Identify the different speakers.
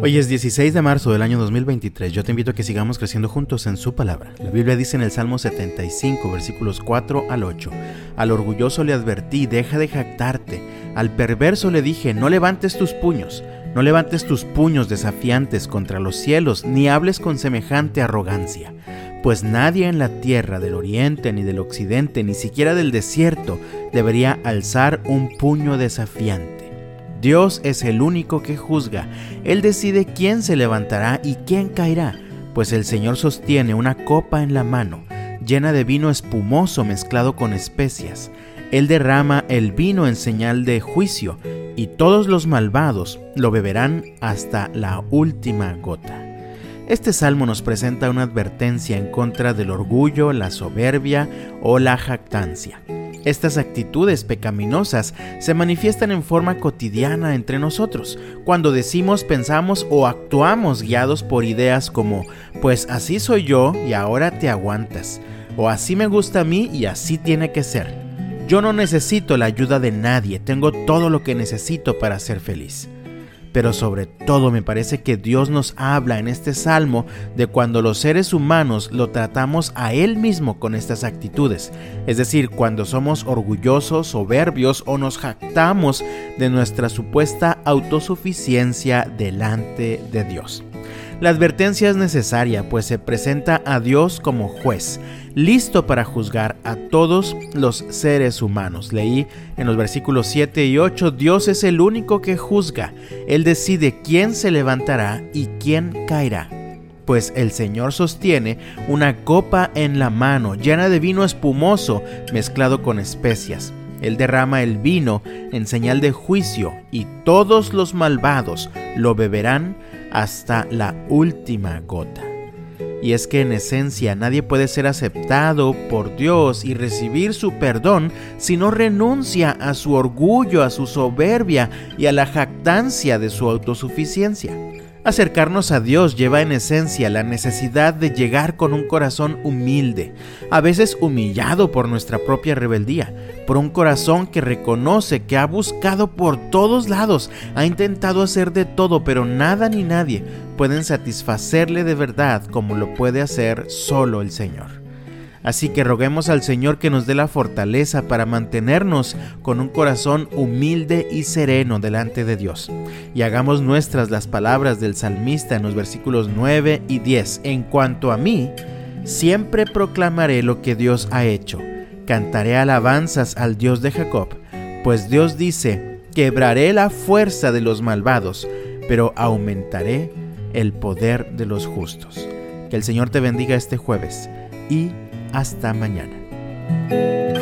Speaker 1: Hoy es 16 de marzo del año 2023. Yo te invito a que sigamos creciendo juntos en su palabra. La Biblia dice en el Salmo 75, versículos 4 al 8. Al orgulloso le advertí, deja de jactarte. Al perverso le dije, no levantes tus puños. No levantes tus puños desafiantes contra los cielos, ni hables con semejante arrogancia. Pues nadie en la tierra del oriente, ni del occidente, ni siquiera del desierto, debería alzar un puño desafiante. Dios es el único que juzga. Él decide quién se levantará y quién caerá, pues el Señor sostiene una copa en la mano, llena de vino espumoso mezclado con especias. Él derrama el vino en señal de juicio, y todos los malvados lo beberán hasta la última gota. Este salmo nos presenta una advertencia en contra del orgullo, la soberbia o la jactancia. Estas actitudes pecaminosas se manifiestan en forma cotidiana entre nosotros, cuando decimos, pensamos o actuamos guiados por ideas como, pues así soy yo y ahora te aguantas, o así me gusta a mí y así tiene que ser. Yo no necesito la ayuda de nadie, tengo todo lo que necesito para ser feliz. Pero sobre todo me parece que Dios nos habla en este salmo de cuando los seres humanos lo tratamos a Él mismo con estas actitudes, es decir, cuando somos orgullosos, soberbios o nos jactamos de nuestra supuesta autosuficiencia delante de Dios. La advertencia es necesaria, pues se presenta a Dios como juez, listo para juzgar a todos los seres humanos. Leí en los versículos 7 y 8, Dios es el único que juzga. Él decide quién se levantará y quién caerá. Pues el Señor sostiene una copa en la mano llena de vino espumoso mezclado con especias. Él derrama el vino en señal de juicio y todos los malvados lo beberán hasta la última gota. Y es que en esencia nadie puede ser aceptado por Dios y recibir su perdón si no renuncia a su orgullo, a su soberbia y a la jactancia de su autosuficiencia. Acercarnos a Dios lleva en esencia la necesidad de llegar con un corazón humilde, a veces humillado por nuestra propia rebeldía, por un corazón que reconoce que ha buscado por todos lados, ha intentado hacer de todo, pero nada ni nadie pueden satisfacerle de verdad como lo puede hacer solo el Señor. Así que roguemos al Señor que nos dé la fortaleza para mantenernos con un corazón humilde y sereno delante de Dios. Y hagamos nuestras las palabras del salmista en los versículos 9 y 10. En cuanto a mí, siempre proclamaré lo que Dios ha hecho. Cantaré alabanzas al Dios de Jacob, pues Dios dice, quebraré la fuerza de los malvados, pero aumentaré el poder de los justos. Que el Señor te bendiga este jueves y hasta mañana.